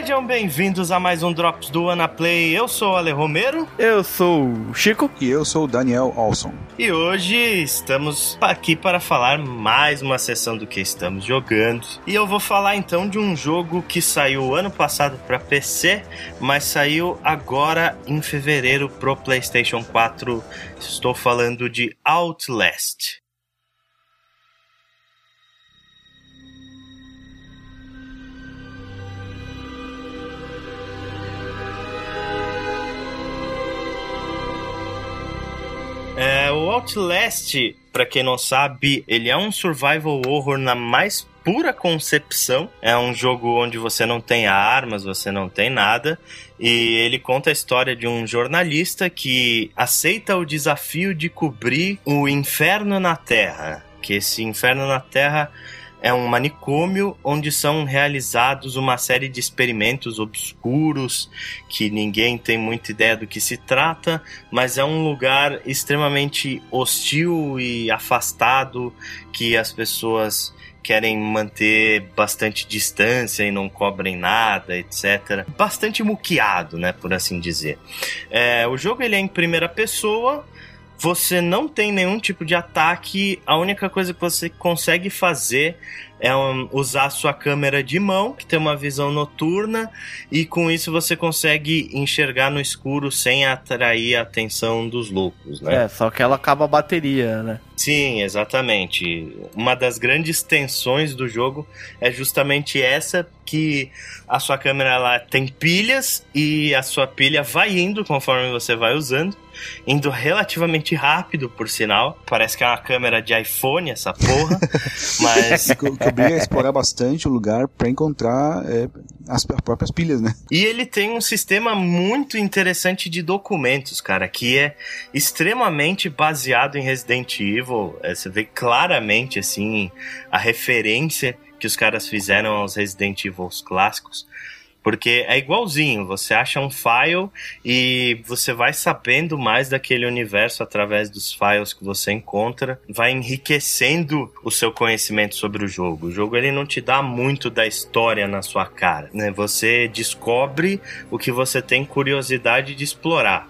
sejam bem-vindos a mais um Drops do Anaplay. Eu sou o Ale Romero. Eu sou o Chico. E eu sou o Daniel Olson. E hoje estamos aqui para falar mais uma sessão do que estamos jogando. E eu vou falar então de um jogo que saiu ano passado para PC, mas saiu agora em fevereiro pro PlayStation 4. Estou falando de Outlast. Outlast, para quem não sabe, ele é um survival horror na mais pura concepção. É um jogo onde você não tem armas, você não tem nada. E ele conta a história de um jornalista que aceita o desafio de cobrir o inferno na Terra. Que esse inferno na Terra é um manicômio onde são realizados uma série de experimentos obscuros que ninguém tem muita ideia do que se trata, mas é um lugar extremamente hostil e afastado que as pessoas querem manter bastante distância e não cobrem nada, etc. Bastante muqueado, né, por assim dizer. É, o jogo ele é em primeira pessoa você não tem nenhum tipo de ataque, a única coisa que você consegue fazer é um, usar a sua câmera de mão, que tem uma visão noturna, e com isso você consegue enxergar no escuro sem atrair a atenção dos loucos, né? É, só que ela acaba a bateria, né? Sim, exatamente. Uma das grandes tensões do jogo é justamente essa que a sua câmera ela tem pilhas e a sua pilha vai indo conforme você vai usando, indo relativamente rápido, por sinal. Parece que é uma câmera de iPhone essa porra, mas a explorar bastante o lugar para encontrar é, as próprias pilhas, né? E ele tem um sistema muito interessante de documentos, cara, que é extremamente baseado em Resident Evil é, você vê claramente, assim, a referência que os caras fizeram aos Resident Evil clássicos. Porque é igualzinho, você acha um file e você vai sabendo mais daquele universo através dos files que você encontra, vai enriquecendo o seu conhecimento sobre o jogo. O jogo ele não te dá muito da história na sua cara, né? Você descobre o que você tem curiosidade de explorar.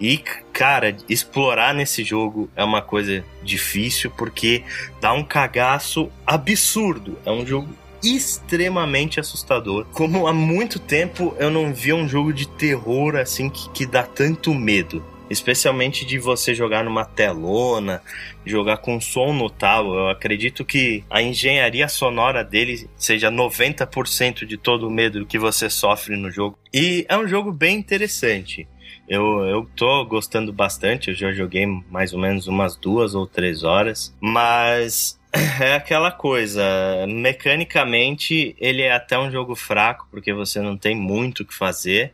E, cara, explorar nesse jogo é uma coisa difícil porque dá um cagaço absurdo. É um jogo extremamente assustador. Como há muito tempo eu não via um jogo de terror assim que, que dá tanto medo. Especialmente de você jogar numa telona, jogar com som notável. Eu acredito que a engenharia sonora dele seja 90% de todo o medo que você sofre no jogo. E é um jogo bem interessante. Eu, eu tô gostando bastante, eu já joguei mais ou menos umas duas ou três horas, mas é aquela coisa, mecanicamente ele é até um jogo fraco, porque você não tem muito o que fazer.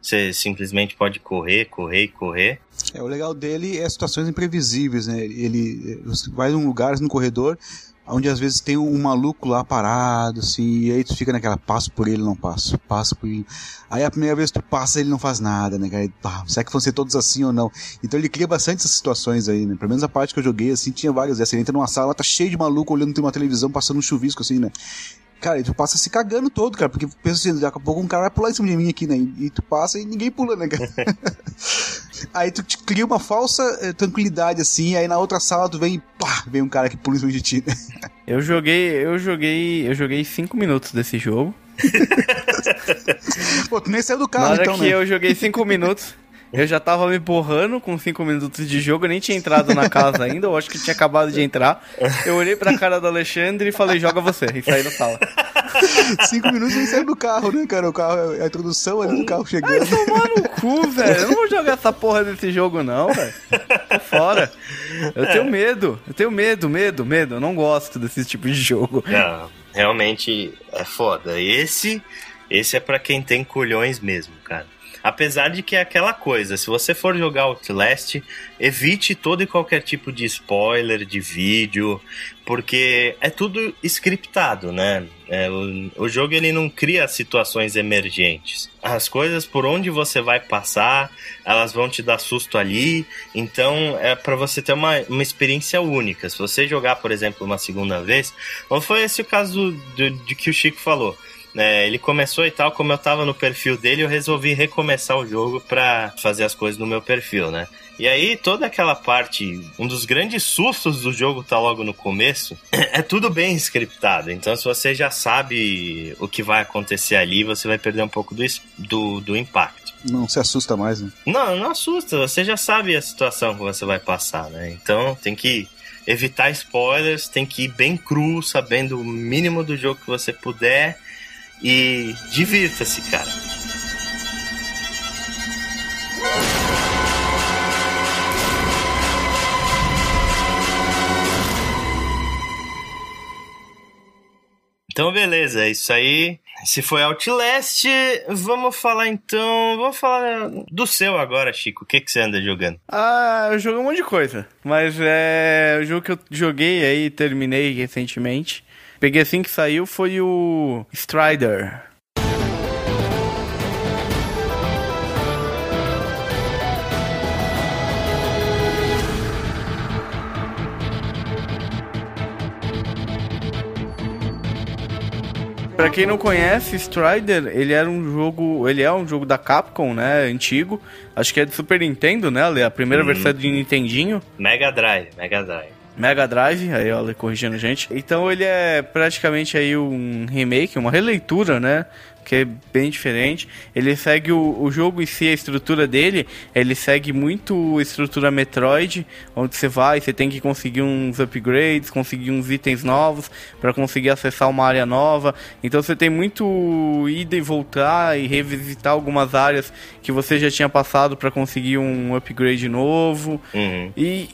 Você simplesmente pode correr, correr e correr. É, o legal dele é situações imprevisíveis, né? Ele vai em um lugar no corredor, onde às vezes tem um maluco lá parado, assim, e aí tu fica naquela, passo por ele, não passo, passo por ele. Aí a primeira vez que tu passa, ele não faz nada, né, cara? Ah, será que vão ser todos assim ou não? Então ele cria bastante essas situações aí, né? Pelo menos a parte que eu joguei, assim, tinha várias dessas. Você entra numa sala, tá cheio de maluco olhando tem uma televisão, passando um chuvisco, assim, né? Cara, e tu passa se cagando todo, cara, porque pensa assim, daqui a pouco um cara vai pular em cima de mim aqui, né? E, tu passa e ninguém pula, né, cara? aí tu cria uma falsa eh, tranquilidade, assim, aí na outra sala tu vem e pá, vem um cara que pula em cima de ti? Eu joguei, eu joguei, eu joguei cinco minutos desse jogo. Pô, tu nem saiu do carro, Na hora então, que né? eu joguei cinco minutos, eu já tava me borrando com 5 minutos de jogo, eu nem tinha entrado na casa ainda, eu acho que tinha acabado de entrar. Eu olhei pra cara do Alexandre e falei, joga você, e saí da sala. Cinco minutos nem saiu do carro, né, cara? O carro, a introdução ali do carro Vai chegando. tomar no cu, velho. Eu não vou jogar essa porra desse jogo, não, velho. Tô fora. Eu tenho medo. Eu tenho medo, medo, medo. Eu não gosto desse tipo de jogo. Não, realmente é foda. Esse, esse é para quem tem culhões mesmo, cara. Apesar de que é aquela coisa, se você for jogar Outlast, evite todo e qualquer tipo de spoiler de vídeo, porque é tudo scriptado, né? É, o, o jogo ele não cria situações emergentes. As coisas por onde você vai passar, elas vão te dar susto ali, então é para você ter uma, uma experiência única. Se você jogar, por exemplo, uma segunda vez, não foi esse o caso de que o Chico falou É, ele começou e tal, como eu tava no perfil dele, eu resolvi recomeçar o jogo pra fazer as coisas no meu perfil, né? E aí, toda aquela parte, um dos grandes sustos do jogo tá logo no começo, é tudo bem scriptado. Então, se você já sabe o que vai acontecer ali, você vai perder um pouco do, do, do impacto. Não se assusta mais, né? Não, não assusta. Você já sabe a situação que você vai passar, né? Então, tem que evitar spoilers, tem que ir bem cru, sabendo o mínimo do jogo que você puder. E divirta-se, cara. Então, beleza, é isso aí. Se foi Outlast, vamos falar então. Vamos falar do seu agora, Chico. O que, que você anda jogando? Ah, eu joguei um monte de coisa. Mas é. O jogo que eu joguei aí, terminei recentemente. Peguei assim que saiu foi o Strider. Pra quem não conhece, Strider, ele era um jogo, ele é um jogo da Capcom, né, antigo. Acho que é de Super Nintendo, né, Ale? A primeira versão de Nintendinho. Mega Drive, Mega Drive. Mega Drive, aí olha, corrigindo a gente. Então ele é praticamente aí um remake, uma releitura, né? Que é bem diferente. Ele segue o, o jogo em si, a estrutura dele, ele segue muito a estrutura Metroid, onde você vai, você tem que conseguir uns upgrades, conseguir uns itens novos para conseguir acessar uma área nova. Então você tem muito ida e voltar e revisitar algumas áreas que você já tinha passado para conseguir um upgrade novo. Uhum. E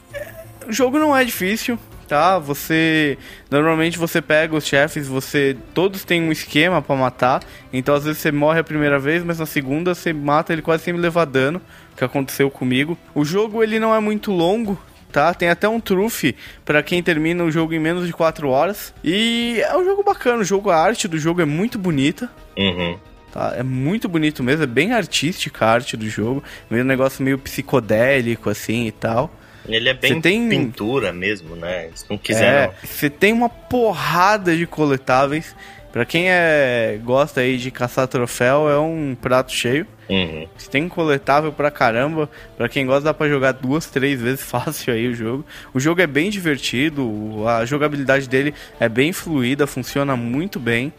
o jogo não é difícil, tá? Você normalmente você pega os chefes, você todos têm um esquema para matar. Então às vezes você morre a primeira vez, mas na segunda você mata ele quase sem levar dano, que aconteceu comigo. O jogo ele não é muito longo, tá? Tem até um trufe para quem termina o jogo em menos de 4 horas. E é um jogo bacana, o jogo a arte do jogo é muito bonita. Uhum. Tá, é muito bonito mesmo, é bem artística a arte do jogo, meio um negócio meio psicodélico assim e tal. Ele é bem tem- pintura mesmo, né? Se não quiser, É, você tem uma porrada de coletáveis. Pra quem é, gosta aí de caçar troféu, é um prato cheio. Uhum. Você tem coletável pra caramba. Pra quem gosta, dá pra jogar duas, três vezes fácil aí o jogo. O jogo é bem divertido, a jogabilidade dele é bem fluida, funciona muito bem.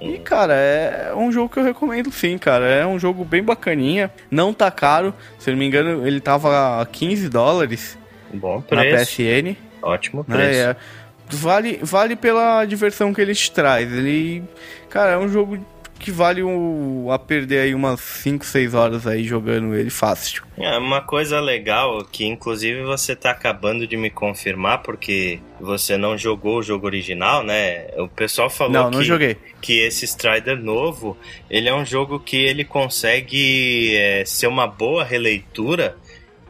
E, cara, é um jogo que eu recomendo sim, cara. É um jogo bem bacaninha. Não tá caro. Se eu não me engano, ele tava a 15 dólares Bom na. PSN. Ótimo né? preço. É, vale, vale pela diversão que ele te traz. Ele, cara, é um jogo que vale o, a perder aí umas 5, 6 horas aí jogando ele fácil. É uma coisa legal que inclusive você tá acabando de me confirmar porque você não jogou o jogo original, né? O pessoal falou Não, que, não joguei. que esse Strider novo, ele é um jogo que ele consegue é, ser uma boa releitura,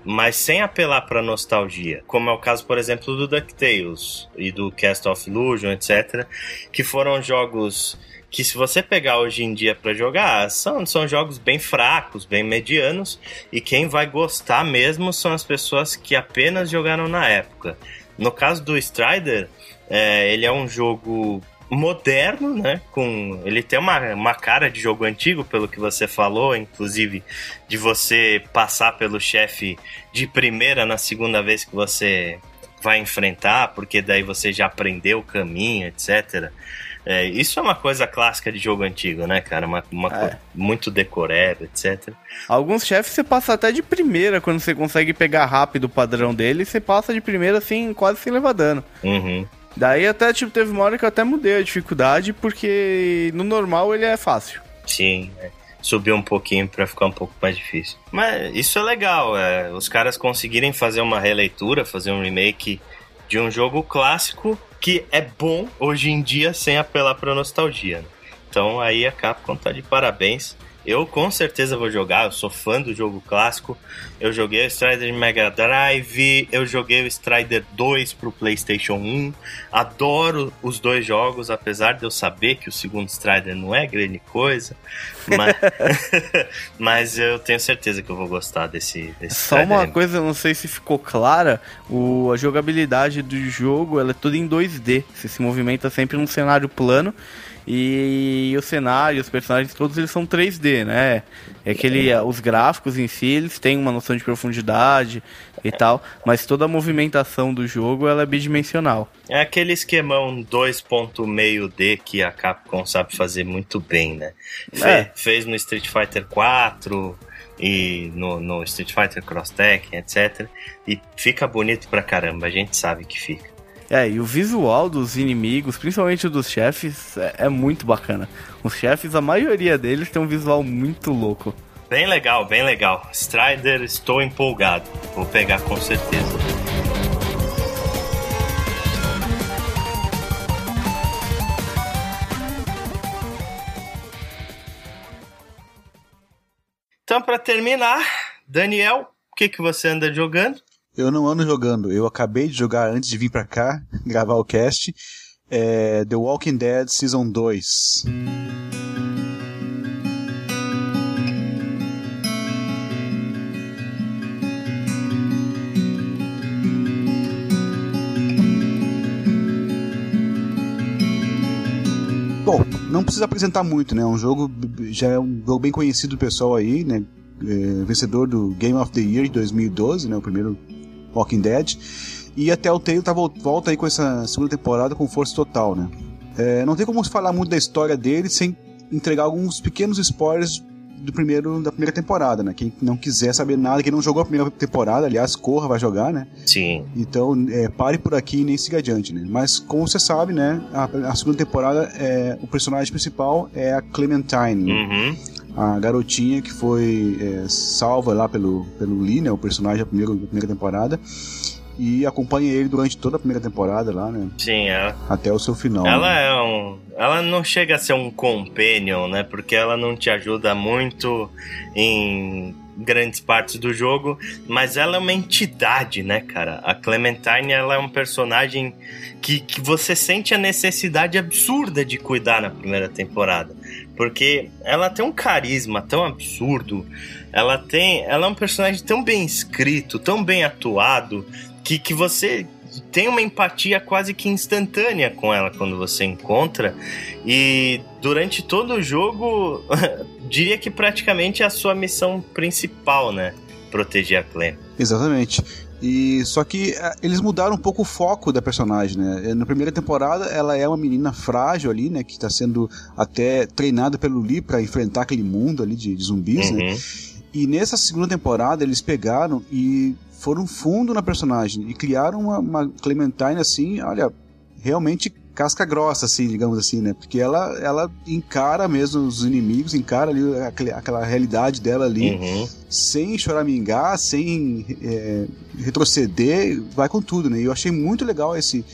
mas sem apelar pra nostalgia. Como é o caso, por exemplo, do DuckTales e do Cast of Illusion, etc, que foram jogos que se você pegar hoje em dia pra jogar, são, são jogos bem fracos, bem medianos, e quem vai gostar mesmo são as pessoas que apenas jogaram na época. No caso do Strider, é, ele é um jogo moderno, né? Com ele tem uma, uma cara de jogo antigo, pelo que você falou, inclusive de você passar pelo chefe de primeira na segunda vez que você vai enfrentar, porque daí você já aprendeu o caminho, etc. É, isso é uma coisa clássica de jogo antigo, né, cara? Uma, uma É. co- muito decoreba, etc. Alguns chefes você passa até de primeira quando você consegue pegar rápido o padrão dele, você passa de primeira assim, quase sem levar dano. Uhum. Daí até, tipo, teve uma hora que eu até mudei a dificuldade, porque no normal ele é fácil. Sim, é. subir um pouquinho pra ficar um pouco mais difícil. Mas isso é legal, é, os caras conseguirem fazer uma releitura, fazer um remake de um jogo clássico que é bom hoje em dia sem apelar pra nostalgia. né? Então aí a Capcom tá de parabéns. Eu com certeza vou jogar, eu sou fã do jogo clássico. Eu joguei o Strider de Mega Drive, eu joguei o Strider 2 pro PlayStation 1. Adoro os dois jogos, apesar de eu saber que o segundo Strider não é grande coisa. Mas, mas eu tenho certeza que eu vou gostar desse, desse Só Strider. uma coisa, não sei se ficou clara, o, a jogabilidade do jogo ela é toda em 2D. Você se movimenta sempre num cenário plano E o cenário, os personagens todos eles são 3D, né? É que ele, os gráficos em si, eles têm uma noção de profundidade e tal, mas toda a movimentação do jogo ela é bidimensional. É aquele esquemão 2.5D que a Capcom sabe fazer muito bem, né? Fe é. Fez no Street Fighter 4 e no, no Street Fighter Cross Tekken, etc. E fica bonito pra caramba, a gente sabe que fica. É, e o visual dos inimigos, principalmente dos chefes, é, é muito bacana. Os chefes, a maioria deles tem um visual muito louco. Bem legal, bem legal. Strider, estou empolgado. Vou pegar com certeza. Então, para terminar, Daniel, o que, que você anda jogando? Eu não ando jogando. Eu acabei de jogar antes de vir para cá gravar o cast. É The Walking Dead Season 2. Bom, não precisa apresentar muito, né? É um jogo já é um jogo bem conhecido do pessoal aí, né? É, vencedor do Game of the Year de 2012, né? O primeiro Walking Dead. E até o Telltale tá, volta aí com essa segunda temporada com força total, né? É, não tem como falar muito da história dele sem entregar alguns pequenos spoilers do primeiro da primeira temporada, né? Quem não quiser saber nada, quem não jogou a primeira temporada, aliás, corra, vai jogar, né? Sim. Então, é, pare por aqui e nem siga adiante, né? Mas, como você sabe, né? A, a segunda temporada, é, o personagem principal é a Clementine. Uhum. A garotinha que foi é, salva lá pelo, pelo Lee, né? O personagem da primeira, da primeira temporada e acompanha ele durante toda a primeira temporada lá, né? Sim, ela. Até o seu final. Ela né? é um. Ela não chega a ser um companion, né? Porque ela não te ajuda muito em grandes partes do jogo, mas ela é uma entidade, né, cara? A Clementine, ela é um personagem que, que você sente a necessidade absurda de cuidar na primeira temporada, porque ela tem um carisma tão absurdo, ela tem, ela é um personagem tão bem escrito, tão bem atuado, que, que você tem uma empatia quase que instantânea com ela quando você encontra. E durante todo o jogo, diria que praticamente é a sua missão principal, né? Proteger a Clem. Exatamente. E só que é, eles mudaram um pouco o foco da personagem, né? Na primeira temporada ela é uma menina frágil ali, né, que está sendo até treinada pelo Lee para enfrentar aquele mundo ali de, de zumbis, né? uhum. né? E nessa segunda temporada eles pegaram e foram fundo na personagem e criaram uma, uma Clementine assim, olha, realmente casca grossa, assim, digamos assim, né? Porque ela, ela encara mesmo os inimigos, encara ali aquela, aquela realidade dela ali, uhum. sem choramingar, sem é, retroceder, vai com tudo, né? E eu achei muito legal esse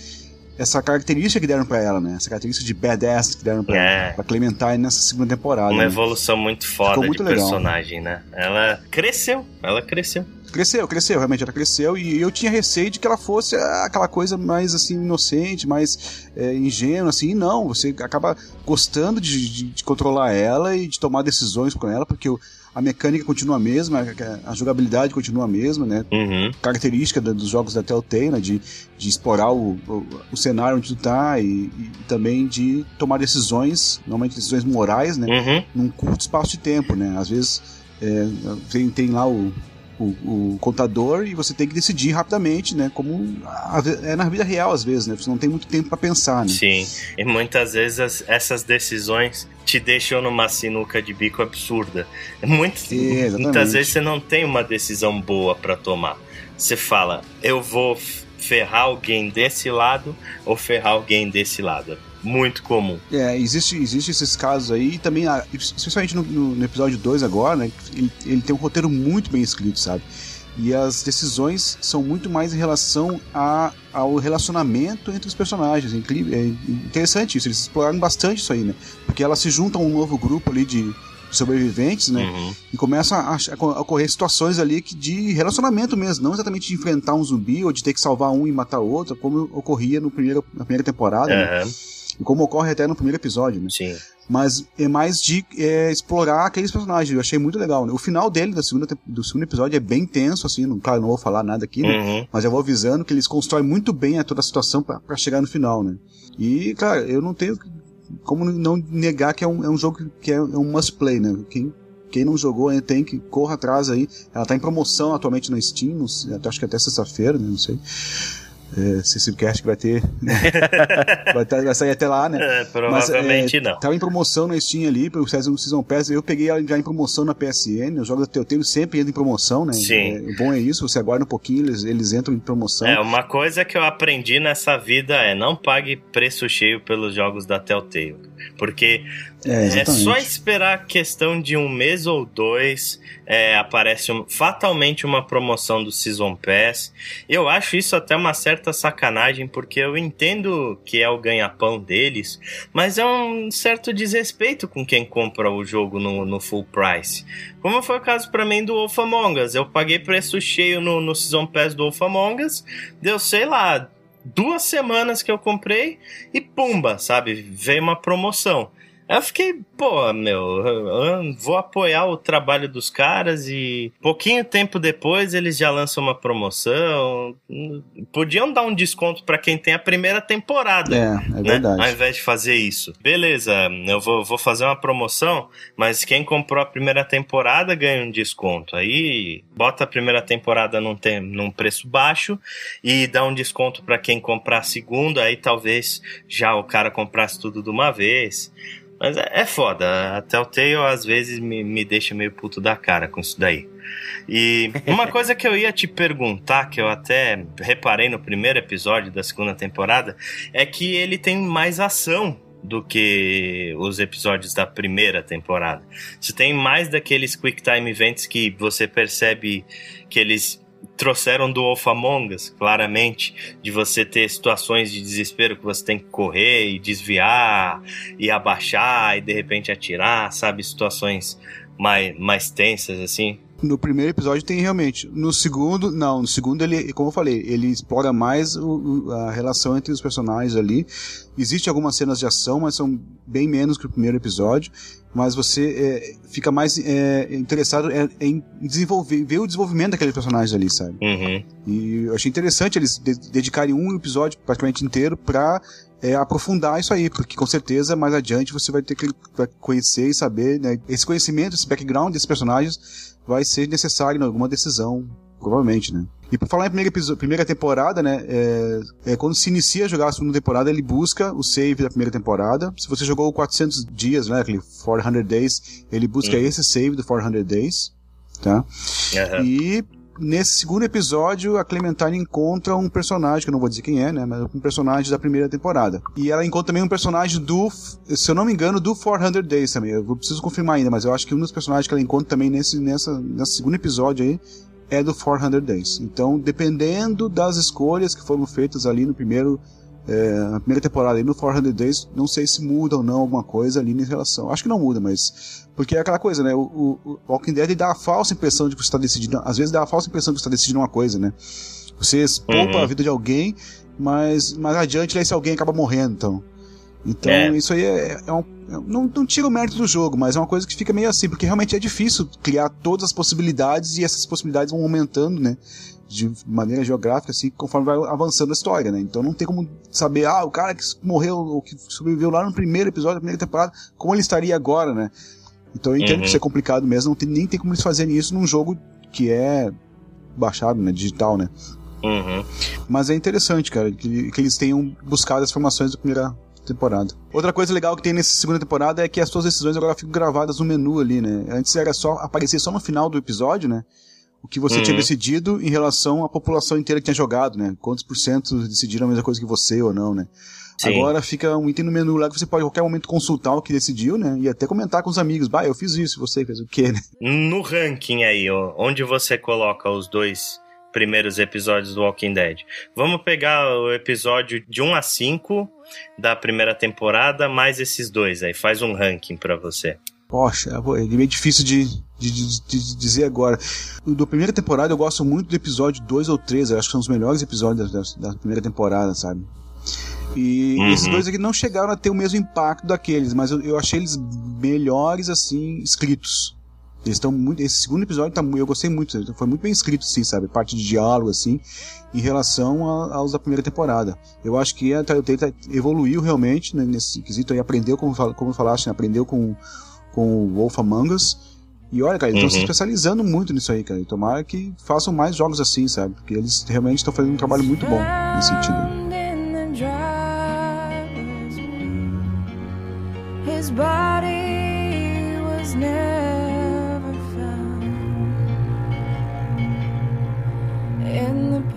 essa característica que deram para ela, né? Essa característica de badass que deram pra, é. pra Clementine nessa segunda temporada. Uma né? evolução muito foda muito de legal. personagem, né? Ela cresceu, ela cresceu. Cresceu, cresceu, realmente ela cresceu e eu tinha receio de que ela fosse aquela coisa mais assim inocente, mais é, ingênua, assim, e não, você acaba gostando de, de, de, controlar ela e de tomar decisões com ela, porque o, a mecânica continua a mesma, a, jogabilidade continua a mesma, né? Uhum. Característica dos jogos da Telltale, né? De, de explorar o, o, o cenário onde tu tá e, e, também de tomar decisões, normalmente decisões morais, né? Uhum. Num curto espaço de tempo, né? Às vezes é, tem, tem lá o, o, o, contador e você tem que decidir rapidamente, né? Como a, é na vida real às vezes, né? Você não tem muito tempo para pensar, né? Sim, e muitas vezes as, essas decisões te deixam numa sinuca de bico absurda. Muito, é, muitas vezes você não tem uma decisão boa para tomar. Você fala, eu vou ferrar alguém desse lado ou ferrar alguém desse lado muito comum. É, existe, existe esses casos aí, e também, especialmente no, no, episódio 2 agora, né? Ele, ele tem um roteiro muito bem escrito, sabe? E as decisões são muito mais em relação a, ao relacionamento entre os personagens. É, é interessante isso, eles exploraram bastante isso aí, né? Porque elas se juntam a um novo grupo ali de sobreviventes, né? Uhum. E começam a, a, ocorrer situações ali que, de relacionamento mesmo, não exatamente de enfrentar um zumbi ou de ter que salvar um e matar outro, como ocorria no primeiro, na primeira temporada. Uhum. Né? Como ocorre até no primeiro episódio, né? Sim. Mas é mais de é, explorar aqueles personagens. Eu achei muito legal. Né? O final dele, da segunda, do segundo episódio, é bem tenso, assim. Não, claro, não vou falar nada aqui, né? Uhum. Mas eu vou avisando que eles constroem muito bem a toda a situação para chegar no final, né? E, cara, eu não tenho como não negar que é um, é um jogo que é, é um must play, né? Quem, quem não jogou tem que corra atrás aí. Ela tá em promoção atualmente na Steam, acho que até sexta-feira, né? Não sei. É, se esse cast vai ter. vai, ter, vai, sair até lá, né? É, provavelmente Mas, é, não. Tava em promoção na Steam ali, pro Season, Season Pass. Eu peguei ela já em promoção na PSN. Os jogos da Telltale sempre entram em promoção, né? Sim. É, o bom é isso, você aguarda um pouquinho, eles, eles entram em promoção. É, uma coisa que eu aprendi nessa vida é não pague preço cheio pelos jogos da Telltale. Porque é, é, só esperar questão de um mês ou dois, é, aparece um, fatalmente uma promoção do Season Pass. Eu acho isso até uma certa sacanagem, porque eu entendo que é o ganha-pão deles, mas é um certo desrespeito com quem compra o jogo no, no full price. Como foi o caso para mim do Wolf Among Us. Eu paguei preço cheio no, no Season Pass do Wolf Among Us, deu sei lá, duas semanas que eu comprei e pumba, sabe? Veio uma promoção. Eu fiquei, pô, meu, vou apoiar o trabalho dos caras e pouquinho tempo depois eles já lançam uma promoção. Podiam dar um desconto para quem tem a primeira temporada. É, é né? verdade. Ao invés de fazer isso. Beleza, eu vou, vou fazer uma promoção, mas quem comprou a primeira temporada ganha um desconto. Aí bota a primeira temporada num, tem, num preço baixo e dá um desconto para quem comprar a segunda. Aí talvez já o cara comprasse tudo de uma vez. Mas é, é foda. A Telltale às vezes me, me deixa meio puto da cara com isso daí. E uma coisa que eu ia te perguntar, que eu até reparei no primeiro episódio da segunda temporada, é que ele tem mais ação do que os episódios da primeira temporada. Você tem mais daqueles quick time events que você percebe que eles trouxeram do Wolf Among Us, claramente, de você ter situações de desespero que você tem que correr e desviar e abaixar e de repente atirar, sabe? Situações mais, mais tensas, assim. No primeiro episódio tem realmente. No segundo, não. No segundo, ele, como eu falei, ele explora mais o, a relação entre os personagens ali. Existem algumas cenas de ação, mas são bem menos que o primeiro episódio. Mas você é, fica mais é, interessado é, em desenvolver, ver o desenvolvimento daqueles personagens ali, sabe? Uhum. E eu achei interessante eles de dedicarem um episódio praticamente inteiro pra é, aprofundar isso aí, porque com certeza mais adiante você vai ter que conhecer e saber, né? Esse conhecimento, esse background desses personagens vai ser necessário em alguma decisão, provavelmente, né? E por falar em primeira, primeira temporada, né? É, é, quando se inicia a jogar a segunda temporada, ele busca o save da primeira temporada. Se você jogou 400 dias, né? Aquele 400 Days, ele busca uhum. esse save do 400 Days, tá? Uhum. E nesse segundo episódio, a Clementine encontra um personagem, que eu não vou dizer quem é, né? Mas um personagem da primeira temporada. E ela encontra também um personagem do, se eu não me engano, do 400 Days também. Eu preciso confirmar ainda, mas eu acho que um dos personagens que ela encontra também nesse, nessa, nesse segundo episódio aí é do 400 Days. Então, dependendo das escolhas que foram feitas ali no primeiro é, na primeira temporada e no 400 Days, não sei se muda ou não alguma coisa ali em relação. Acho que não muda, mas. Porque é aquela coisa, né? O, o, o Walking Dead dá a falsa impressão de que você está decidindo. Às vezes dá a falsa impressão de que você está decidindo uma coisa, né? Você poupa uhum. a vida de alguém, mas mais adiante esse alguém acaba morrendo, então. Então, é. isso aí é, é um. É, não, não tira o mérito do jogo, mas é uma coisa que fica meio assim, porque realmente é difícil criar todas as possibilidades e essas possibilidades vão aumentando, né? de maneira geográfica, assim, conforme vai avançando a história, né? Então não tem como saber, ah, o cara que morreu, ou que sobreviveu lá no primeiro episódio da primeira temporada, como ele estaria agora, né? Então eu entendo uhum. que isso é complicado mesmo, não tem, nem tem como eles fazerem isso num jogo que é baixado, né? Digital, né? Uhum. Mas é interessante, cara, que, que eles tenham buscado as informações da primeira temporada. Outra coisa legal que tem nessa segunda temporada é que as suas decisões agora ficam gravadas no menu ali, né? Antes era só aparecer só no final do episódio, né? o que você uhum. tinha decidido em relação à população inteira que tinha jogado, né? Quantos por cento decidiram a mesma coisa que você ou não, né? Sim. Agora fica um item no menu lá que você pode a qualquer momento consultar o que decidiu, né? E até comentar com os amigos. Bah, eu fiz isso, você fez o quê, né? No ranking aí, ó, onde você coloca os dois primeiros episódios do Walking Dead? Vamos pegar o episódio de 1 a 5 da primeira temporada, mais esses dois aí. Faz um ranking para você. Poxa, é meio difícil de, de, de, de, dizer agora. Da primeira temporada eu gosto muito do episódio 2 ou 3, eu acho que são os melhores episódios da, da primeira temporada, sabe? E uhum. esses dois aqui não chegaram a ter o mesmo impacto daqueles, mas eu, eu achei eles melhores, assim, escritos. Eles estão muito. Esse segundo episódio tá, eu gostei muito, foi muito bem escrito, sim, sabe? Parte de diálogo, assim, em relação a, aos da primeira temporada. Eu acho que a Telltale tá, evoluiu realmente né, nesse quesito aí, aprendeu, como, como falaste, né, aprendeu com, com o Wolf Among Us. E olha, cara, eles estão uhum. se especializando muito nisso aí, cara. E tomara que façam mais jogos assim, sabe? Porque eles realmente estão fazendo um trabalho muito bom nesse sentido. His body was never the